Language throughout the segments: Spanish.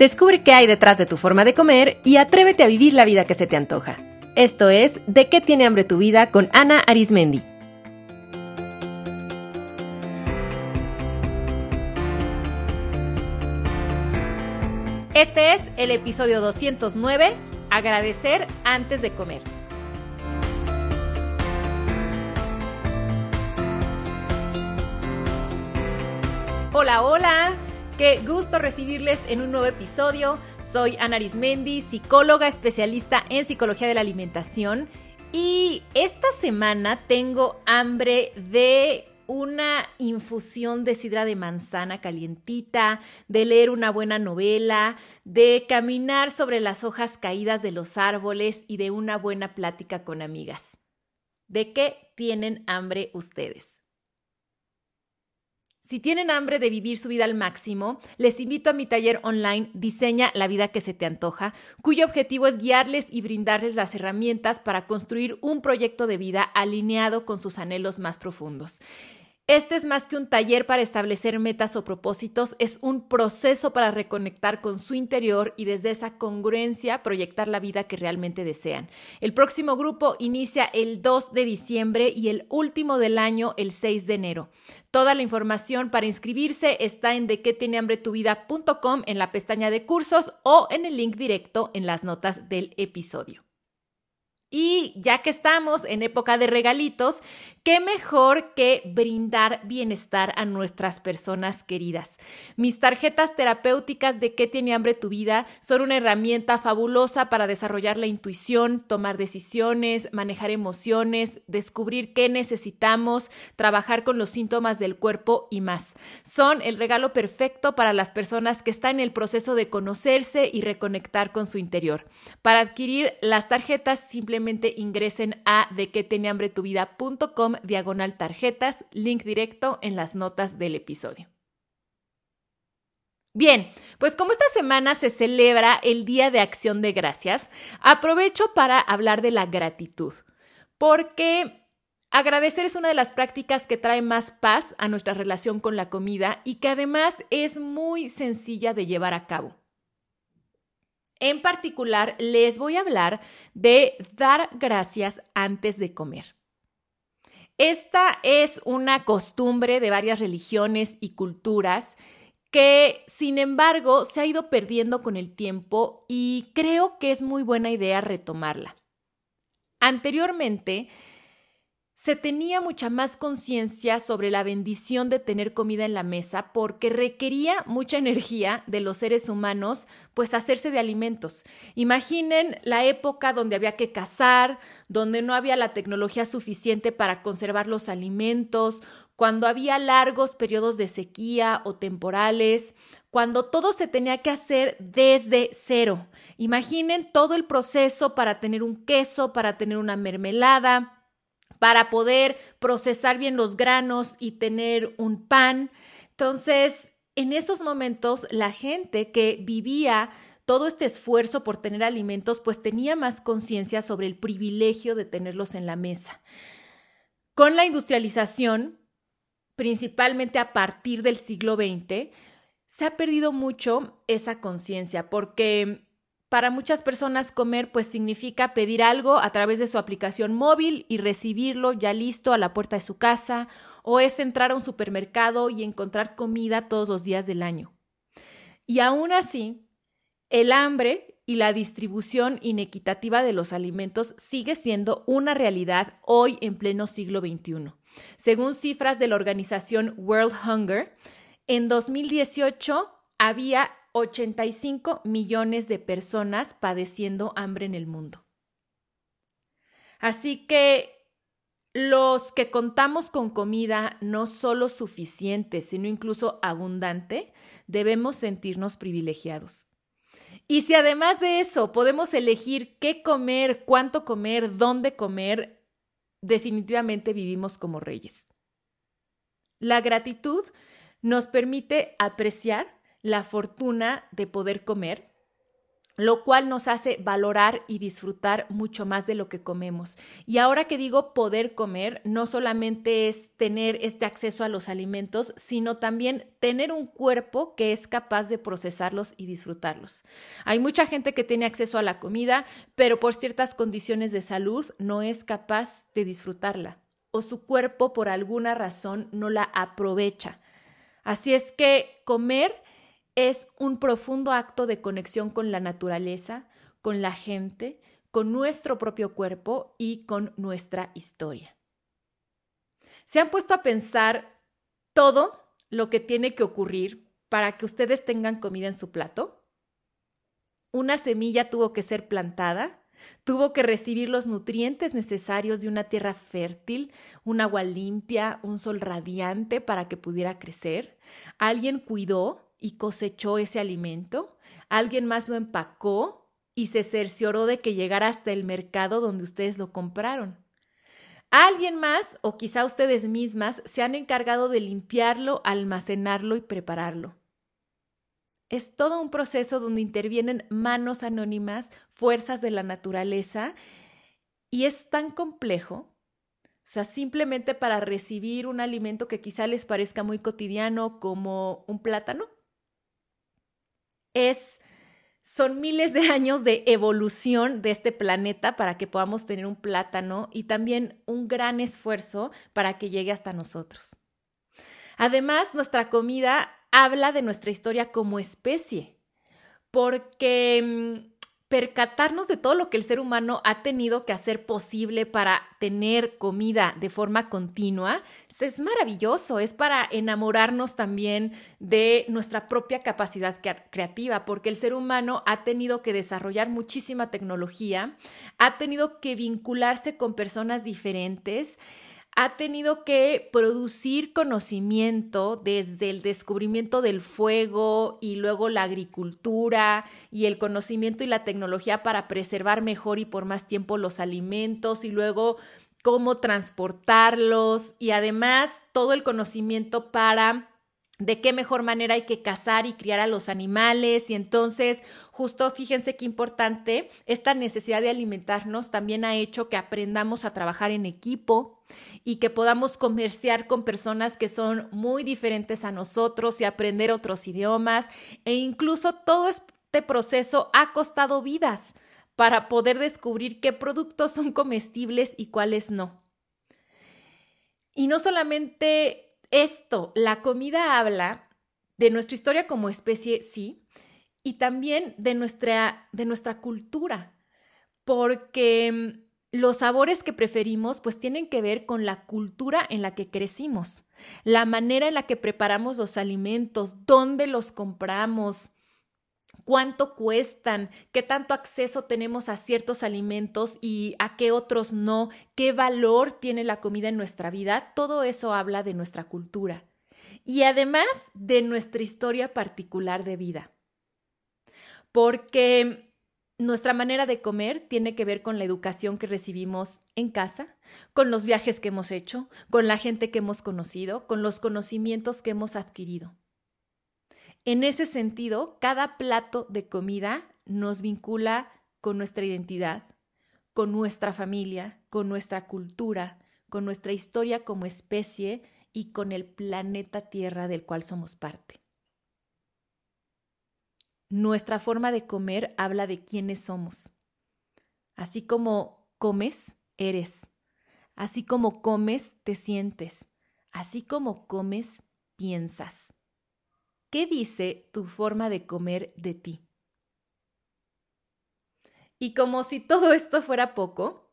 Descubre qué hay detrás de tu forma de comer y atrévete a vivir la vida que se te antoja. Esto es De qué tiene hambre tu vida con Ana Arismendi. Este es el episodio 209, Agradecer antes de comer. Hola, hola. Qué gusto recibirles en un nuevo episodio. Soy Ana Arismendi, psicóloga especialista en psicología de la alimentación. Y esta semana tengo hambre de una infusión de sidra de manzana calientita, de leer una buena novela, de caminar sobre las hojas caídas de los árboles y de una buena plática con amigas. ¿De qué tienen hambre ustedes? Si tienen hambre de vivir su vida al máximo, les invito a mi taller online Diseña la vida que se te antoja, cuyo objetivo es guiarles y brindarles las herramientas para construir un proyecto de vida alineado con sus anhelos más profundos. Este es más que un taller para establecer metas o propósitos, es un proceso para reconectar con su interior y desde esa congruencia proyectar la vida que realmente desean. El próximo grupo inicia el 2 de diciembre y el último del año el 6 de enero. Toda la información para inscribirse está en de qué tiene hambre tu vida.com en la pestaña de cursos o en el link directo en las notas del episodio. Y ya que estamos en época de regalitos, qué mejor que brindar bienestar a nuestras personas queridas. Mis tarjetas terapéuticas de qué tiene hambre tu vida son una herramienta fabulosa para desarrollar la intuición, tomar decisiones, manejar emociones, descubrir qué necesitamos, trabajar con los síntomas del cuerpo y más. Son el regalo perfecto para las personas que están en el proceso de conocerse y reconectar con su interior. Para adquirir las tarjetas simplemente ingresen a de tiene hambre tu vida.com diagonal tarjetas, link directo en las notas del episodio. Bien, pues como esta semana se celebra el Día de Acción de Gracias, aprovecho para hablar de la gratitud, porque agradecer es una de las prácticas que trae más paz a nuestra relación con la comida y que además es muy sencilla de llevar a cabo. En particular, les voy a hablar de dar gracias antes de comer. Esta es una costumbre de varias religiones y culturas que, sin embargo, se ha ido perdiendo con el tiempo y creo que es muy buena idea retomarla. Anteriormente, se tenía mucha más conciencia sobre la bendición de tener comida en la mesa porque requería mucha energía de los seres humanos, pues hacerse de alimentos. Imaginen la época donde había que cazar, donde no había la tecnología suficiente para conservar los alimentos, cuando había largos periodos de sequía o temporales, cuando todo se tenía que hacer desde cero. Imaginen todo el proceso para tener un queso, para tener una mermelada, para poder procesar bien los granos y tener un pan. Entonces, en esos momentos, la gente que vivía todo este esfuerzo por tener alimentos, pues tenía más conciencia sobre el privilegio de tenerlos en la mesa. Con la industrialización, principalmente a partir del siglo XX, se ha perdido mucho esa conciencia porque para muchas personas comer pues significa pedir algo a través de su aplicación móvil y recibirlo ya listo a la puerta de su casa o es entrar a un supermercado y encontrar comida todos los días del año. Y aún así, el hambre y la distribución inequitativa de los alimentos sigue siendo una realidad hoy en pleno siglo XXI. Según cifras de la organización World Hunger, en 2018 había 85 millones de personas padeciendo hambre en el mundo. Así que los que contamos con comida no solo suficiente, sino incluso abundante, debemos sentirnos privilegiados. Y si además de eso podemos elegir qué comer, cuánto comer, dónde comer, definitivamente vivimos como reyes. La gratitud nos permite apreciar la fortuna de poder comer, lo cual nos hace valorar y disfrutar mucho más de lo que comemos. Y ahora que digo poder comer, no solamente es tener este acceso a los alimentos, sino también tener un cuerpo que es capaz de procesarlos y disfrutarlos. Hay mucha gente que tiene acceso a la comida, pero por ciertas condiciones de salud no es capaz de disfrutarla o su cuerpo por alguna razón no la aprovecha. Así es que comer es un profundo acto de conexión con la naturaleza, con la gente, con nuestro propio cuerpo y con nuestra historia. ¿Se han puesto a pensar todo lo que tiene que ocurrir para que ustedes tengan comida en su plato? Una semilla tuvo que ser plantada, tuvo que recibir los nutrientes necesarios de una tierra fértil, un agua limpia, un sol radiante para que pudiera crecer. Alguien cuidó y cosechó ese alimento, alguien más lo empacó y se cercioró de que llegara hasta el mercado donde ustedes lo compraron. Alguien más, o quizá ustedes mismas, se han encargado de limpiarlo, almacenarlo y prepararlo. Es todo un proceso donde intervienen manos anónimas, fuerzas de la naturaleza, y es tan complejo o sea, simplemente para recibir un alimento que quizá les parezca muy cotidiano como un plátano, es, son miles de años de evolución de este planeta para que podamos tener un plátano y también un gran esfuerzo para que llegue hasta nosotros. Además, nuestra comida habla de nuestra historia como especie, porque mm, percatarnos de todo lo que el ser humano ha tenido que hacer posible para tener comida de forma continua, es maravilloso, es para enamorarnos también de nuestra propia capacidad creativa, porque el ser humano ha tenido que desarrollar muchísima tecnología, ha tenido que vincularse con personas diferentes ha tenido que producir conocimiento desde el descubrimiento del fuego y luego la agricultura y el conocimiento y la tecnología para preservar mejor y por más tiempo los alimentos y luego cómo transportarlos y además todo el conocimiento para de qué mejor manera hay que cazar y criar a los animales. Y entonces, justo fíjense qué importante, esta necesidad de alimentarnos también ha hecho que aprendamos a trabajar en equipo y que podamos comerciar con personas que son muy diferentes a nosotros y aprender otros idiomas. E incluso todo este proceso ha costado vidas para poder descubrir qué productos son comestibles y cuáles no. Y no solamente esto, la comida habla de nuestra historia como especie, sí, y también de nuestra, de nuestra cultura, porque mm, los sabores que preferimos pues tienen que ver con la cultura en la que crecimos, la manera en la que preparamos los alimentos, dónde los compramos, cuánto cuestan, qué tanto acceso tenemos a ciertos alimentos y a qué otros no, qué valor tiene la comida en nuestra vida, todo eso habla de nuestra cultura y además de nuestra historia particular de vida. Porque nuestra manera de comer tiene que ver con la educación que recibimos en casa, con los viajes que hemos hecho, con la gente que hemos conocido, con los conocimientos que hemos adquirido. En ese sentido, cada plato de comida nos vincula con nuestra identidad, con nuestra familia, con nuestra cultura, con nuestra historia como especie y con el planeta Tierra del cual somos parte. Nuestra forma de comer habla de quiénes somos. Así como comes, eres. Así como comes, te sientes. Así como comes, piensas. ¿Qué dice tu forma de comer de ti? Y como si todo esto fuera poco,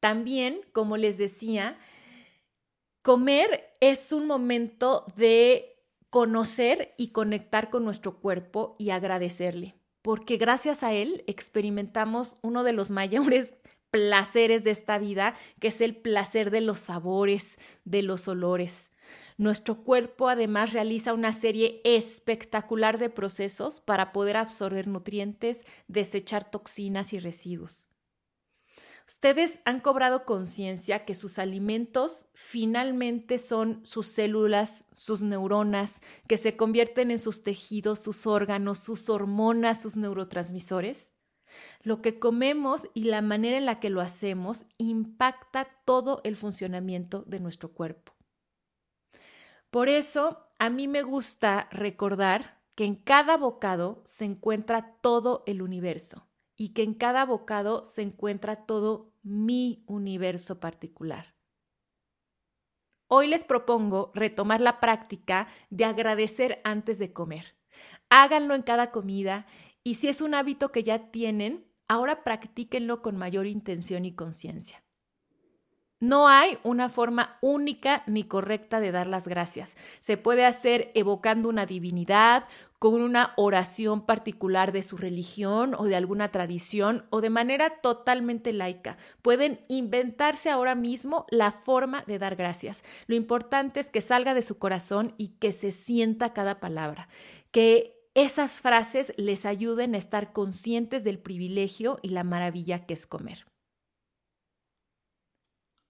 también, como les decía, comer es un momento de conocer y conectar con nuestro cuerpo y agradecerle, porque gracias a él experimentamos uno de los mayores placeres de esta vida, que es el placer de los sabores, de los olores. Nuestro cuerpo además realiza una serie espectacular de procesos para poder absorber nutrientes, desechar toxinas y residuos. Ustedes han cobrado conciencia que sus alimentos finalmente son sus células, sus neuronas, que se convierten en sus tejidos, sus órganos, sus hormonas, sus neurotransmisores. Lo que comemos y la manera en la que lo hacemos impacta todo el funcionamiento de nuestro cuerpo. Por eso, a mí me gusta recordar que en cada bocado se encuentra todo el universo y que en cada bocado se encuentra todo mi universo particular. Hoy les propongo retomar la práctica de agradecer antes de comer. Háganlo en cada comida y si es un hábito que ya tienen, ahora practíquenlo con mayor intención y conciencia. No hay una forma única ni correcta de dar las gracias. Se puede hacer evocando una divinidad, con una oración particular de su religión o de alguna tradición o de manera totalmente laica. Pueden inventarse ahora mismo la forma de dar gracias. Lo importante es que salga de su corazón y que se sienta cada palabra. Que esas frases les ayuden a estar conscientes del privilegio y la maravilla que es comer.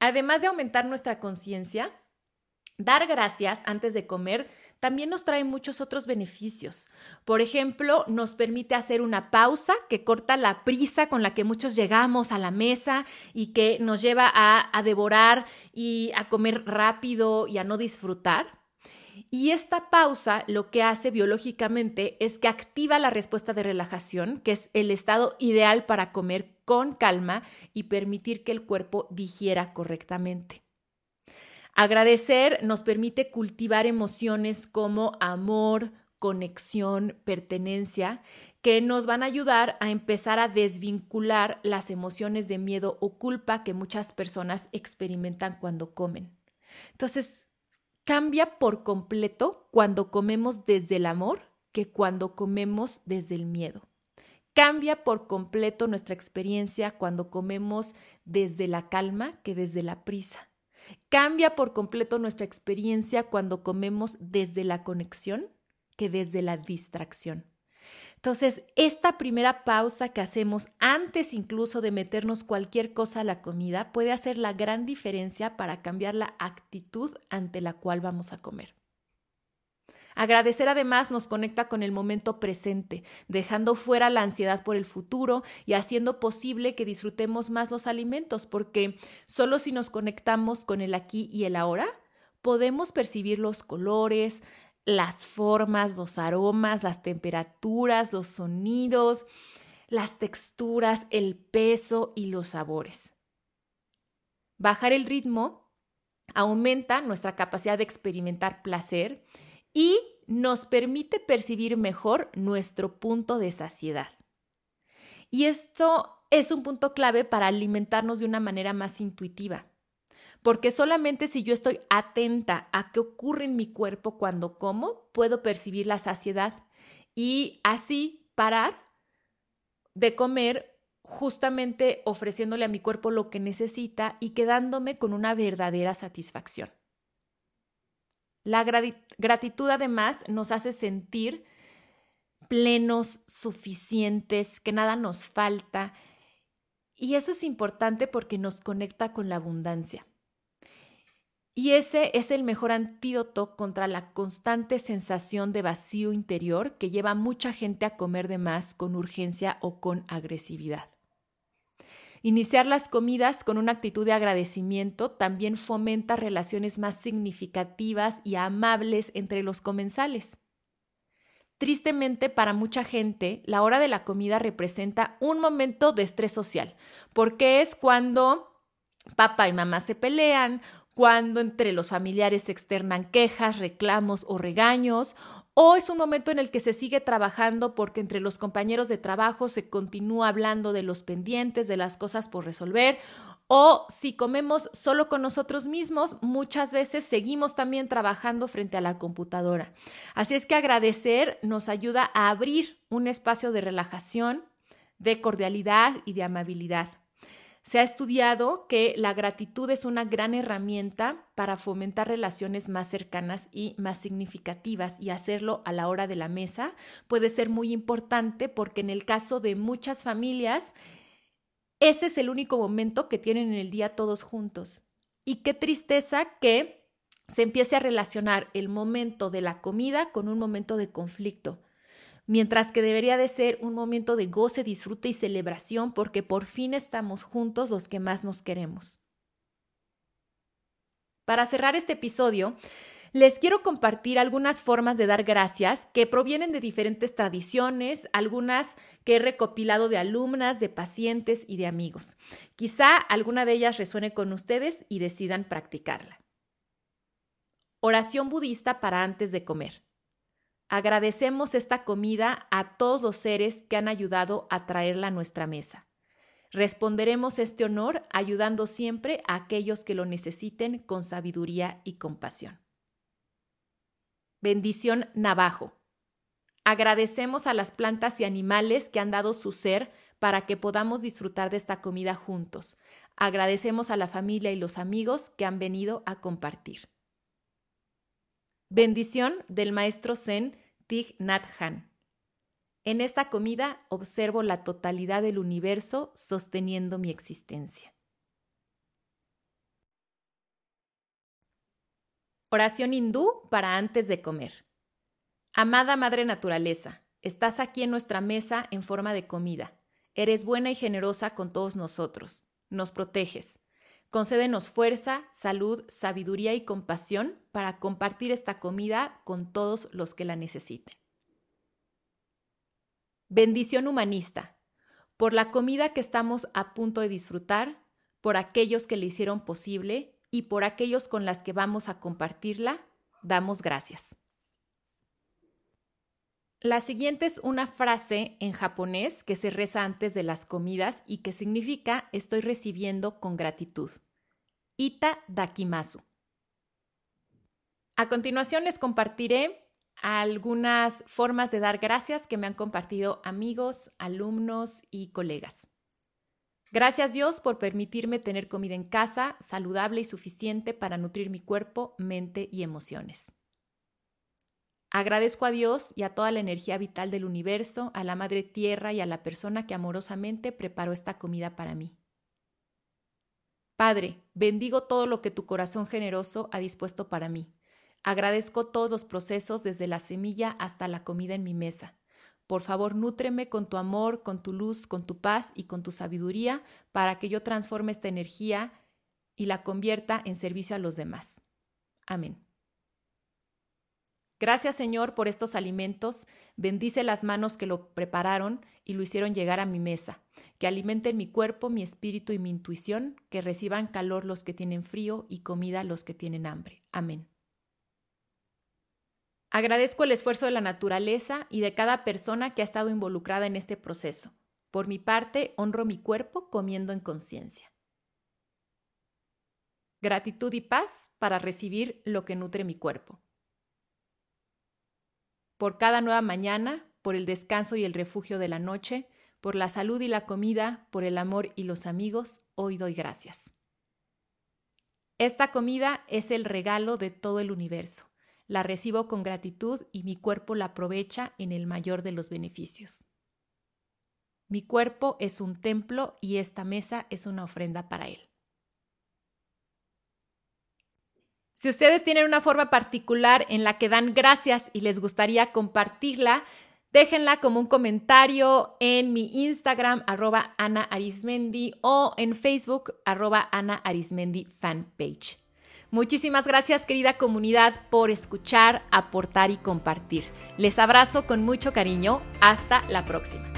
Además de aumentar nuestra conciencia, dar gracias antes de comer también nos trae muchos otros beneficios. Por ejemplo, nos permite hacer una pausa que corta la prisa con la que muchos llegamos a la mesa y que nos lleva a, devorar y a comer rápido y a no disfrutar. Y esta pausa lo que hace biológicamente es que activa la respuesta de relajación, que es el estado ideal para comer con calma y permitir que el cuerpo digiera correctamente. Agradecer nos permite cultivar emociones como amor, conexión, pertenencia, que nos van a ayudar a empezar a desvincular las emociones de miedo o culpa que muchas personas experimentan cuando comen. Entonces, cambia por completo cuando comemos desde el amor que cuando comemos desde el miedo. Cambia por completo nuestra experiencia cuando comemos desde la calma que desde la prisa. Cambia por completo nuestra experiencia cuando comemos desde la conexión que desde la distracción. Entonces, esta primera pausa que hacemos antes incluso de meternos cualquier cosa a la comida puede hacer la gran diferencia para cambiar la actitud ante la cual vamos a comer. Agradecer además nos conecta con el momento presente, dejando fuera la ansiedad por el futuro y haciendo posible que disfrutemos más los alimentos, porque solo si nos conectamos con el aquí y el ahora, podemos percibir los colores, las formas, los aromas, las temperaturas, los sonidos, las texturas, el peso y los sabores. Bajar el ritmo aumenta nuestra capacidad de experimentar placer y nos permite percibir mejor nuestro punto de saciedad. Y esto es un punto clave para alimentarnos de una manera más intuitiva porque solamente si yo estoy atenta a qué ocurre en mi cuerpo cuando como, puedo percibir la saciedad y así parar de comer justamente ofreciéndole a mi cuerpo lo que necesita y quedándome con una verdadera satisfacción. La gratitud además nos hace sentir plenos, suficientes, que nada nos falta. Y eso es importante porque nos conecta con la abundancia. Y ese es el mejor antídoto contra la constante sensación de vacío interior que lleva a mucha gente a comer de más con urgencia o con agresividad. Iniciar las comidas con una actitud de agradecimiento también fomenta relaciones más significativas y amables entre los comensales. Tristemente, para mucha gente, la hora de la comida representa un momento de estrés social, porque es cuando papá y mamá se pelean cuando entre los familiares se externan quejas, reclamos o regaños, o es un momento en el que se sigue trabajando porque entre los compañeros de trabajo se continúa hablando de los pendientes, de las cosas por resolver, o si comemos solo con nosotros mismos, muchas veces seguimos también trabajando frente a la computadora. Así es que agradecer nos ayuda a abrir un espacio de relajación, de cordialidad y de amabilidad. Se ha estudiado que la gratitud es una gran herramienta para fomentar relaciones más cercanas y más significativas y hacerlo a la hora de la mesa puede ser muy importante porque en el caso de muchas familias ese es el único momento que tienen en el día todos juntos. Y qué tristeza que se empiece a relacionar el momento de la comida con un momento de conflicto, mientras que debería de ser un momento de goce, disfrute y celebración porque por fin estamos juntos los que más nos queremos. Para cerrar este episodio, les quiero compartir algunas formas de dar gracias que provienen de diferentes tradiciones, algunas que he recopilado de alumnas, de pacientes y de amigos. Quizá alguna de ellas resuene con ustedes y decidan practicarla. Oración budista para antes de comer. Agradecemos esta comida a todos los seres que han ayudado a traerla a nuestra mesa. Responderemos este honor ayudando siempre a aquellos que lo necesiten con sabiduría y compasión. Bendición Navajo. Agradecemos a las plantas y animales que han dado su ser para que podamos disfrutar de esta comida juntos. Agradecemos a la familia y los amigos que han venido a compartir. Bendición del maestro Zen Thich Nhat Hanh. En esta comida observo la totalidad del universo sosteniendo mi existencia. Oración hindú para antes de comer. Amada Madre Naturaleza, estás aquí en nuestra mesa en forma de comida. Eres buena y generosa con todos nosotros. Nos proteges. Concédenos fuerza, salud, sabiduría y compasión para compartir esta comida con todos los que la necesiten. Bendición humanista. Por la comida que estamos a punto de disfrutar, por aquellos que le hicieron posible y por aquellos con las que vamos a compartirla, damos gracias. La siguiente es una frase en japonés que se reza antes de las comidas y que significa estoy recibiendo con gratitud. Ita dakimasu. A continuación les compartiré algunas formas de dar gracias que me han compartido amigos, alumnos y colegas. Gracias Dios por permitirme tener comida en casa, saludable y suficiente para nutrir mi cuerpo, mente y emociones. Agradezco a Dios y a toda la energía vital del universo, a la Madre Tierra y a la persona que amorosamente preparó esta comida para mí. Padre, bendigo todo lo que tu corazón generoso ha dispuesto para mí. Agradezco todos los procesos desde la semilla hasta la comida en mi mesa. Por favor, nútreme con tu amor, con tu luz, con tu paz y con tu sabiduría para que yo transforme esta energía y la convierta en servicio a los demás. Amén. Gracias Señor por estos alimentos. Bendice las manos que lo prepararon y lo hicieron llegar a mi mesa. Que alimenten mi cuerpo, mi espíritu y mi intuición. Que reciban calor los que tienen frío y comida los que tienen hambre. Amén. Agradezco el esfuerzo de la naturaleza y de cada persona que ha estado involucrada en este proceso. Por mi parte, honro mi cuerpo comiendo en conciencia. Gratitud y paz para recibir lo que nutre mi cuerpo. Por cada nueva mañana, por el descanso y el refugio de la noche, por la salud y la comida, por el amor y los amigos, hoy doy gracias. Esta comida es el regalo de todo el universo la recibo con gratitud y mi cuerpo la aprovecha en el mayor de los beneficios. Mi cuerpo es un templo y esta mesa es una ofrenda para él. Si ustedes tienen una forma particular en la que dan gracias y les gustaría compartirla, déjenla como un comentario en mi Instagram, arroba Ana Arismendi, o en Facebook, arroba Ana Arismendi fanpage. Muchísimas gracias querida comunidad por escuchar, aportar y compartir. Les abrazo con mucho cariño. Hasta la próxima.